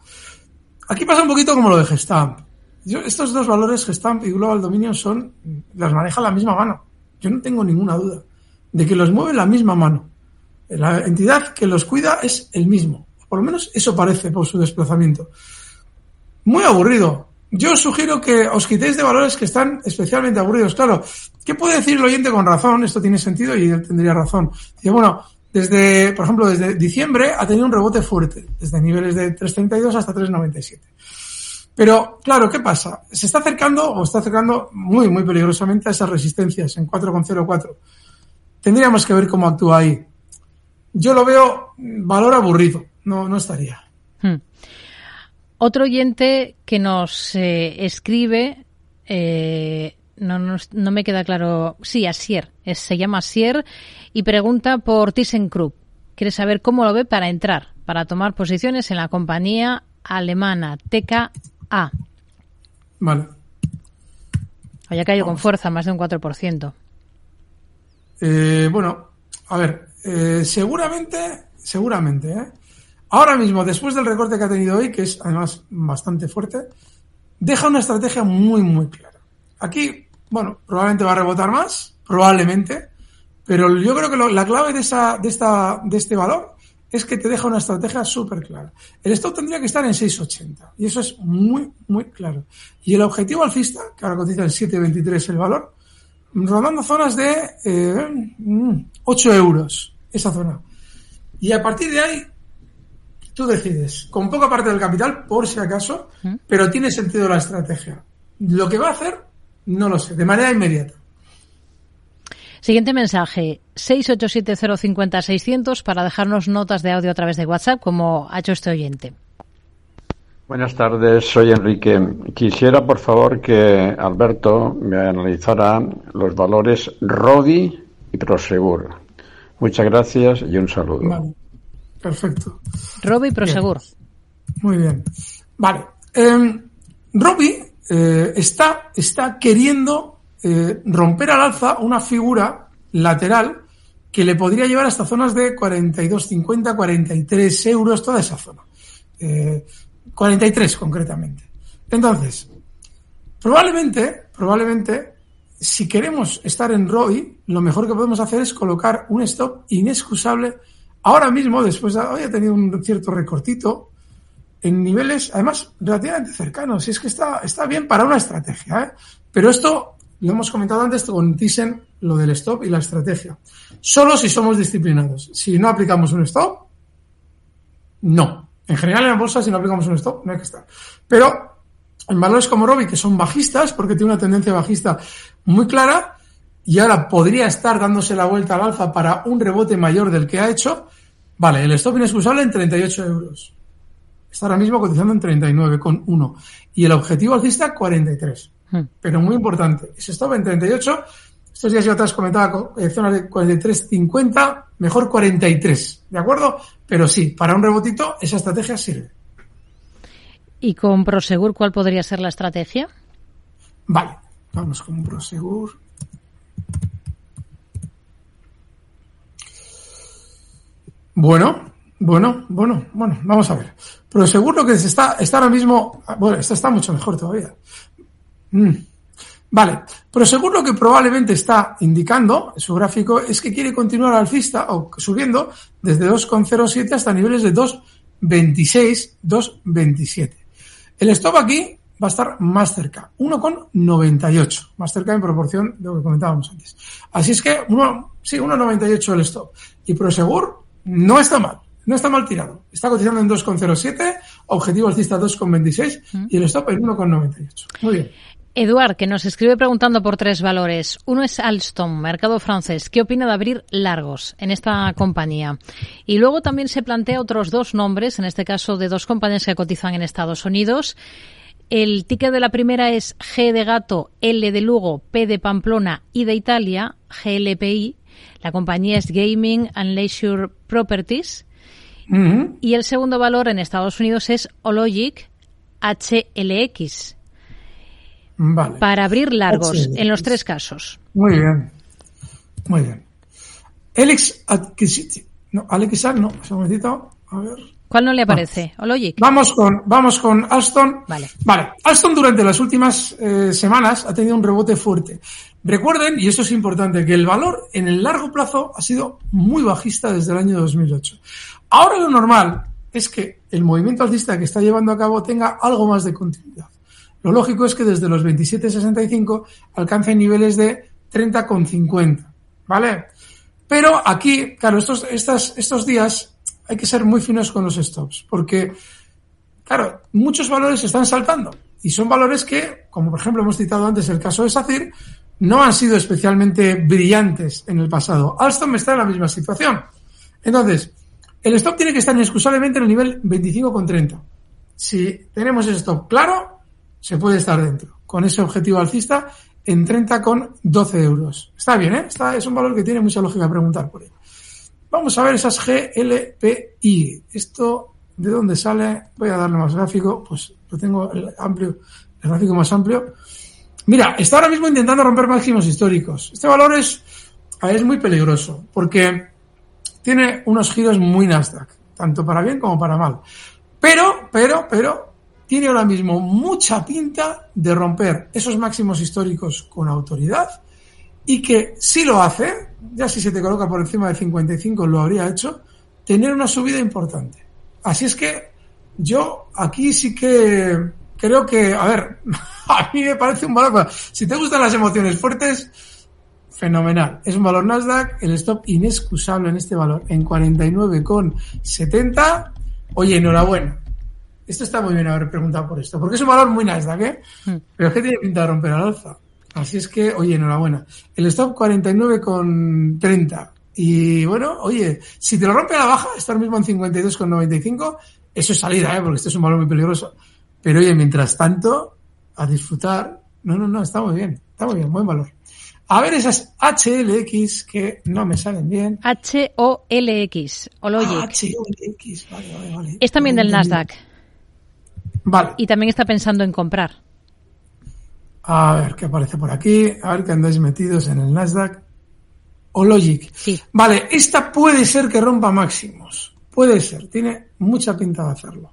Aquí pasa un poquito como lo de Gestamp. Estos dos valores, Gestamp y Global Dominion, son, las maneja la misma mano. Yo no tengo ninguna duda de que los mueve la misma mano. La entidad que los cuida es el mismo. Por lo menos eso parece por su desplazamiento. Muy aburrido. Yo sugiero que os quitéis de valores que están especialmente aburridos. Claro, ¿qué puede decir el oyente con razón? Esto tiene sentido y él tendría razón. Dice, bueno, desde, por ejemplo, desde diciembre ha tenido un rebote fuerte, desde niveles de 3.32 hasta 3.97. Pero, claro, ¿qué pasa? Se está acercando o está acercando muy, muy peligrosamente a esas resistencias en 4,04. Tendríamos que ver cómo actúa ahí. yo lo veo valor aburrido, no, no estaría. Hmm. Otro oyente que nos eh, escribe, eh, no, no, me queda claro, sí, Asier, se llama Asier y pregunta por ThyssenKrupp. Quiere saber cómo lo ve para entrar, para tomar posiciones en la compañía alemana TKA. Vale. Haya caído con fuerza, más de un 4%. Eh, bueno, a ver, eh, seguramente, seguramente, ¿eh? ahora mismo, después del recorte que ha tenido hoy, que es además bastante fuerte, deja una estrategia muy, muy clara. Aquí, bueno, probablemente va a rebotar más, probablemente, pero yo creo que la clave de, esa, de, esta, de este valor es que te deja una estrategia súper clara. El stop tendría que estar en 6,80 y eso es muy, muy claro. Y el objetivo alcista, que ahora cotiza en 7,23 el valor, rodando zonas de 8 eh, euros, esa zona. Y a partir de ahí, tú decides, con poca parte del capital, por si acaso, pero tiene sentido la estrategia. Lo que va a hacer, no lo sé, de manera inmediata. Siguiente mensaje, 687-050-600 para dejarnos notas de audio a través de WhatsApp, como ha hecho este oyente. Buenas tardes, soy Enrique. Quisiera, por favor, que Alberto me analizara los valores RODI y Prosegur. Muchas gracias y un saludo. Vale, perfecto. Robi y Prosegur. Muy bien. Vale. Eh, Robi eh, está, está queriendo eh, romper al alza una figura lateral que le podría llevar hasta zonas de 42,50, 43 euros, toda esa zona. Eh, 43 concretamente. Entonces, probablemente, probablemente, si queremos estar en ROI, lo mejor que podemos hacer es colocar un stop inexcusable ahora mismo, después de haber tenido un cierto recortito, en niveles, además, relativamente cercanos. Y es que está, está bien para una estrategia, ¿eh? Pero esto, lo hemos comentado antes con Thyssen, lo del stop y la estrategia. Solo si somos disciplinados. Si no aplicamos un stop, no. En general en la bolsa si no aplicamos un stop no hay que estar. Pero en valores como Robi, que son bajistas, porque tiene una tendencia bajista muy clara, y ahora podría estar dándose la vuelta al alza para un rebote mayor del que ha hecho, vale, el stop inexcusable en 38 euros. Está ahora mismo cotizando en 39,1. Y el objetivo alcista 43. Hmm. Pero muy importante, ese stop en 38 estos días yo te has comentado eh, zonas de 43.50, mejor 43, ¿de acuerdo? Pero sí, para un rebotito esa estrategia sirve. ¿Y con Prosegur cuál podría ser la estrategia? Vale, vamos con Prosegur. Bueno, bueno, bueno, bueno, vamos a ver. Prosegur lo que está, está ahora mismo, bueno, esta está mucho mejor todavía. Mm. Vale, pero según lo que probablemente está indicando su gráfico es que quiere continuar alcista o subiendo desde 2,07 hasta niveles de 2,26, 2,27. El stop aquí va a estar más cerca, 1,98, más cerca en proporción de lo que comentábamos antes. Así es que, uno, sí, 1,98 el stop. Y Prosegur no está mal, no está mal tirado. Está cotizando en 2,07, objetivo alcista 2,26 y el stop en 1,98. Muy bien. Eduard, que nos escribe preguntando por tres valores. Uno es Alstom, mercado francés. ¿Qué opina de abrir largos en esta compañía? Y luego también se plantea otros dos nombres, en este caso de dos compañías que cotizan en Estados Unidos. El ticket de la primera es G de gato, L de Lugo, P de Pamplona y de Italia, GLPI. La compañía es Gaming and Leisure Properties. Y el segundo valor en Estados Unidos es Ologic, HLX para abrir largos en los tres casos. Muy bien. Muy bien. Alex Adquisiti. No, Alexar, no, un momentito. A ver. ¿Cuál no le aparece? Ologic. Vamos con, vamos con Alstom. Vale. Vale. Alstom durante las últimas eh, semanas ha tenido un rebote fuerte. Recuerden, y eso es importante, que el valor en el largo plazo ha sido muy bajista desde el año 2008. Ahora lo normal es que el movimiento alcista que está llevando a cabo tenga algo más de continuidad. Lo lógico es que desde los 27,65 alcance niveles de 30,50, ¿vale? Pero aquí, claro, estos, estas, estos días hay que ser muy finos con los stops, porque, claro, muchos valores están saltando y son valores que, como por ejemplo hemos citado antes el caso de SACIR, no han sido especialmente brillantes en el pasado. Alstom está en la misma situación. Entonces, el stop tiene que estar inexcusablemente en el nivel 25,30. Si tenemos ese claro, se puede estar dentro. Con ese objetivo alcista en 30,12 euros. Está bien, ¿eh? Está, es un valor que tiene mucha lógica preguntar por ello. Vamos a ver esas GLPI. Esto, ¿de dónde sale? Voy a darle más gráfico, pues lo tengo el amplio, el gráfico más amplio. Mira, está ahora mismo intentando romper máximos históricos. Este valor es, es muy peligroso porque tiene unos giros muy Nasdaq, tanto para bien como para mal. Pero, pero, pero, tiene ahora mismo mucha pinta de romper esos máximos históricos con autoridad y que si lo hace, ya si se te coloca por encima de 55 lo habría hecho, tener una subida importante. Así es que yo aquí sí que creo que, a ver, a mí me parece un valor, si te gustan las emociones fuertes, fenomenal. Es un valor Nasdaq, el stop inexcusable en este valor en 49,70. Oye, enhorabuena. Esto está muy bien haber preguntado por esto, porque es un valor muy Nasdaq, ¿eh? Hmm. Pero es que tiene pinta de romper al alza. Así es que, oye, enhorabuena. El stop 49,30. Y bueno, oye, si te lo rompe a la baja, está ahora mismo en 52,95, eso es salida, ¿eh? porque esto es un valor muy peligroso. Pero oye, mientras tanto, a disfrutar. No, no, no, está muy bien, está muy bien, buen valor. A ver esas HLX que no me salen bien. HOLX. Ah, HOLX, vale, vale, vale. Es también del Nasdaq. Vale. Y también está pensando en comprar. A ver qué aparece por aquí. A ver que andáis metidos en el Nasdaq. Hologic. Sí. Vale, esta puede ser que rompa máximos. Puede ser, tiene mucha pinta de hacerlo.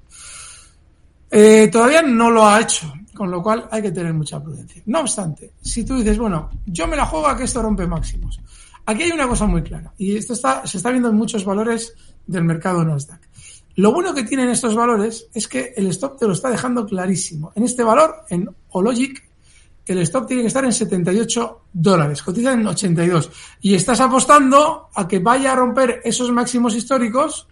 Eh, todavía no lo ha hecho, con lo cual hay que tener mucha prudencia. No obstante, si tú dices, bueno, yo me la juego a que esto rompe máximos. Aquí hay una cosa muy clara, y esto está, se está viendo en muchos valores del mercado Nasdaq. Lo bueno que tienen estos valores es que el stop te lo está dejando clarísimo. En este valor, en Ologic, el stop tiene que estar en 78 dólares, cotiza en 82. Y estás apostando a que vaya a romper esos máximos históricos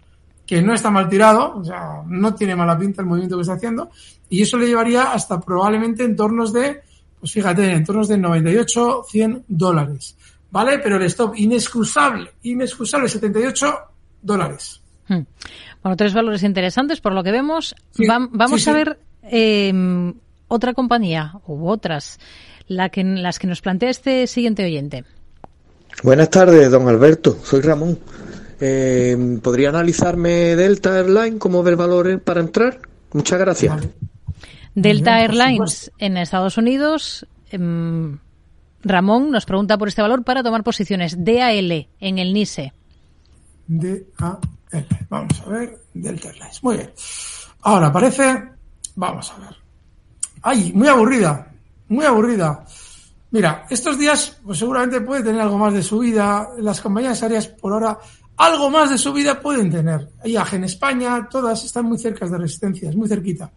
que no está mal tirado, o sea, no tiene mala pinta el movimiento que está haciendo, y eso le llevaría hasta probablemente en tornos de, pues fíjate, en tornos de 98, 100 dólares, ¿vale? Pero el stop inexcusable, inexcusable, 78 dólares. Hmm. Bueno, tres valores interesantes por lo que vemos. vamos a ver em, otra compañía u otras, la que, las que nos plantea este siguiente oyente. Buenas tardes, don Alberto. Soy Ramón. Eh, ¿Podría analizarme Delta Airlines como ver valor para entrar? Muchas gracias. Delta Airlines en Estados Unidos. Em, Ramón nos pregunta por este valor para tomar posiciones. DAL en el NISE. DAL. Vamos a ver. Delta Airlines. Muy bien. Ahora aparece. Vamos a ver. Ay, muy aburrida. Muy aburrida. Mira, estos días pues seguramente puede tener algo más de subida. Las compañías aéreas por ahora algo más de subida pueden tener. IAG en España, todas están muy cerca de resistencias, muy cerquita.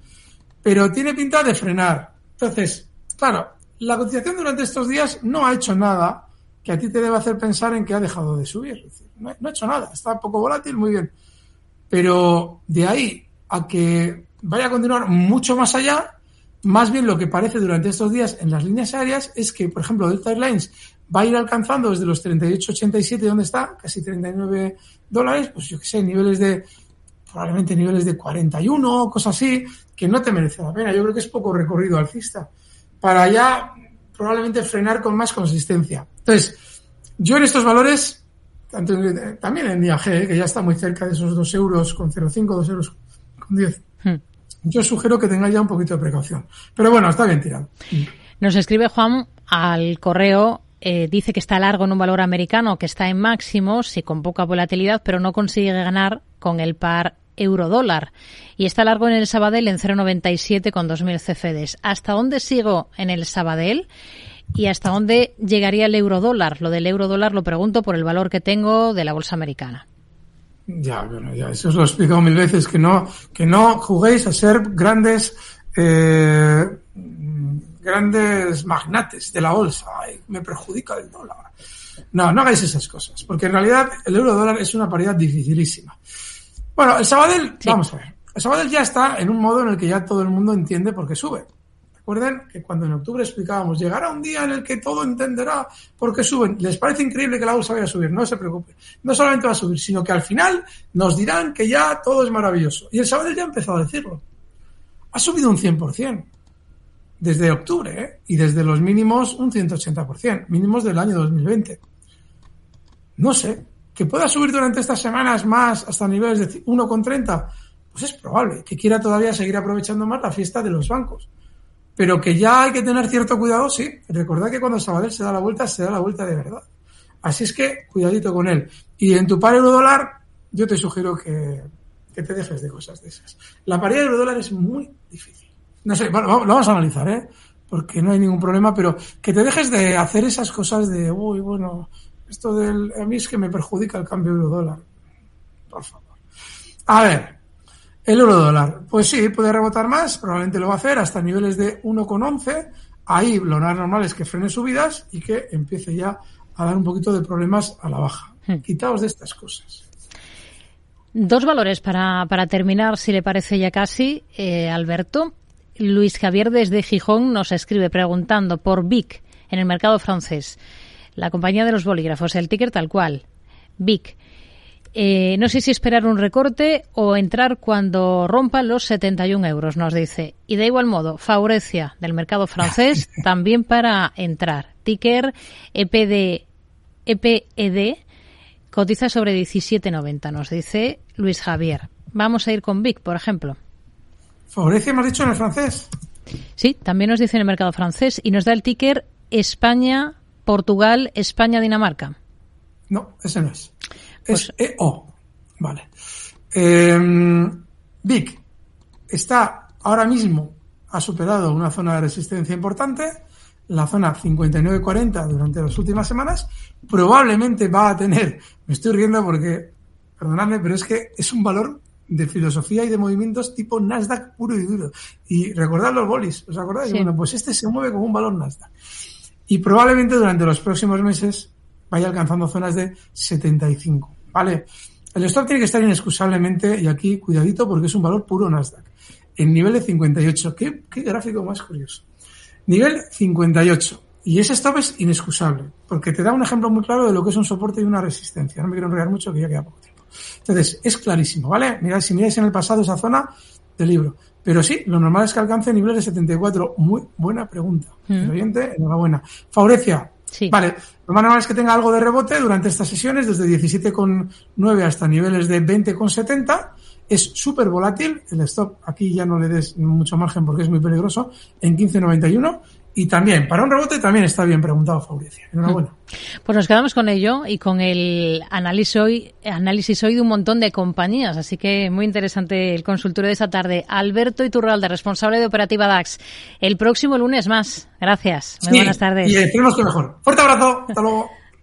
Pero tiene pinta de frenar. Entonces, claro, la cotización durante estos días no ha hecho nada que a ti te deba hacer pensar en que ha dejado de subir. No, ha hecho nada, está poco volátil, muy bien. Pero de ahí a que vaya a continuar mucho más allá, más bien lo que parece durante estos días en las líneas aéreas es que, por ejemplo, Delta Airlines va a ir alcanzando desde los 38,87, ¿dónde está? Casi 39 dólares, pues yo que sé, niveles de, probablemente niveles de 41, cosas así, que no te merece la pena. Yo creo que es poco recorrido alcista. Para ya probablemente frenar con más consistencia. Entonces, yo en estos valores, tanto también en IAG, ¿eh? que ya está muy cerca de esos 2 euros con 0,5, 2 euros con 10, hmm. yo sugiero que tenga ya un poquito de precaución. Pero bueno, está bien tirado. Nos escribe Juan al correo eh, dice que está largo en un valor americano que está en máximos y con poca volatilidad, pero no consigue ganar con el par euro-dólar. Y está largo en el Sabadell en 0,97 con 2.000 CFDs. ¿Hasta dónde sigo en el Sabadell? ¿Y hasta dónde llegaría el euro-dólar? Lo del euro-dólar lo pregunto por el valor que tengo de la bolsa americana. Ya, bueno, ya, eso os lo he explicado mil veces, que no, que no juguéis a ser grandes eh, grandes magnates de la bolsa, me perjudica el dólar. No, no hagáis esas cosas, porque en realidad el euro dólar es una paridad dificilísima. Bueno, el Sabadell, vamos a ver, el Sabadell ya está en un modo en el que ya todo el mundo entiende por qué sube. ¿De Recuerden que cuando en octubre explicábamos, llegará un día en el que todo entenderá por qué suben. Les parece increíble que la bolsa vaya a subir, no se preocupen. No solamente va a subir, sino que al final nos dirán que ya todo es maravilloso. Y el Sabadell ya ha empezado a decirlo. Ha subido un 100% desde octubre ¿eh? y desde los mínimos un 180%, mínimos del año 2020. No sé, que pueda subir durante estas semanas más hasta niveles de 1,30, pues es probable que quiera todavía seguir aprovechando más la fiesta de los bancos. Pero que ya hay que tener cierto cuidado, sí. Recordad que cuando Sabadell se da la vuelta, se da la vuelta de verdad. Así es que cuidadito con él. Y en tu par euro dólar, yo te sugiero que, que te dejes de cosas de esas. La paridad euro dólar es muy difícil. No sé, bueno, lo vamos a analizar, ¿eh? Porque no hay ningún problema, pero que te dejes de hacer esas cosas de, uy, bueno, esto del, a mí es que me perjudica el cambio euro dólar. Por favor. A ver, el euro dólar, pues sí, puede rebotar más, probablemente lo va a hacer hasta niveles de 1,11. Ahí lo normal es que frene subidas y que empiece ya a dar un poquito de problemas a la baja. Hmm. Quitaos de estas cosas. Dos valores para, para terminar, si le parece ya casi, eh, Alberto. Luis Javier desde Gijón nos escribe preguntando por VIC en el mercado francés, la compañía de los bolígrafos, el ticker tal cual, VIC. Eh, no sé si esperar un recorte o entrar cuando rompa los 71 euros, nos dice. Y de igual modo, Faurecia del mercado francés también para entrar. Ticker EPD, EPED cotiza sobre 17.90, nos dice Luis Javier. Vamos a ir con Vic, por ejemplo. Faurecia hemos dicho en el francés. Sí, también nos dice en el mercado francés y nos da el ticker España, Portugal, España, Dinamarca. No, ese no es. Es pues EO. Vale. Eh, Vic está ahora mismo, ha superado una zona de resistencia importante, la zona 59-40 durante las últimas semanas. Probablemente va a tener, me estoy riendo porque, perdonadme, pero es que es un valor de filosofía y de movimientos tipo Nasdaq puro y duro. Y recordad los bolis, ¿os acordáis? Bueno, pues este se mueve como un valor Nasdaq. Y probablemente durante los próximos meses vaya alcanzando zonas de 75. ¿Vale? El stop tiene que estar inexcusablemente, y aquí cuidadito porque es un valor puro Nasdaq, en nivel de 58. ¿Qué, qué gráfico más curioso? Nivel 58. Y ese stop es inexcusable, porque te da un ejemplo muy claro de lo que es un soporte y una resistencia. No me quiero enrollar mucho, que ya queda poco tiempo. Entonces, es clarísimo, ¿vale? Mirad, si miráis en el pasado esa zona del libro. Pero sí, lo normal es que alcance niveles de 74. Muy buena pregunta. Mm. oyente, enhorabuena. Favorecia, Vale, lo más normal es que tenga algo de rebote durante estas sesiones, desde 17,9 hasta niveles de 20,70. Es súper volátil, el stop aquí ya no le des mucho margen porque es muy peligroso, en 15,91 y también, para un rebote también está bien preguntado Fabricio. Enhorabuena. Pues nos quedamos con ello y con el análisis hoy, análisis hoy de un montón de compañías. Así que muy interesante el consultorio de esta tarde. Alberto Iturralde, responsable de Operativa DAX. El próximo lunes más. Gracias. Muy buenas tardes. Y esperemos que mejor. Fuerte abrazo. Hasta luego.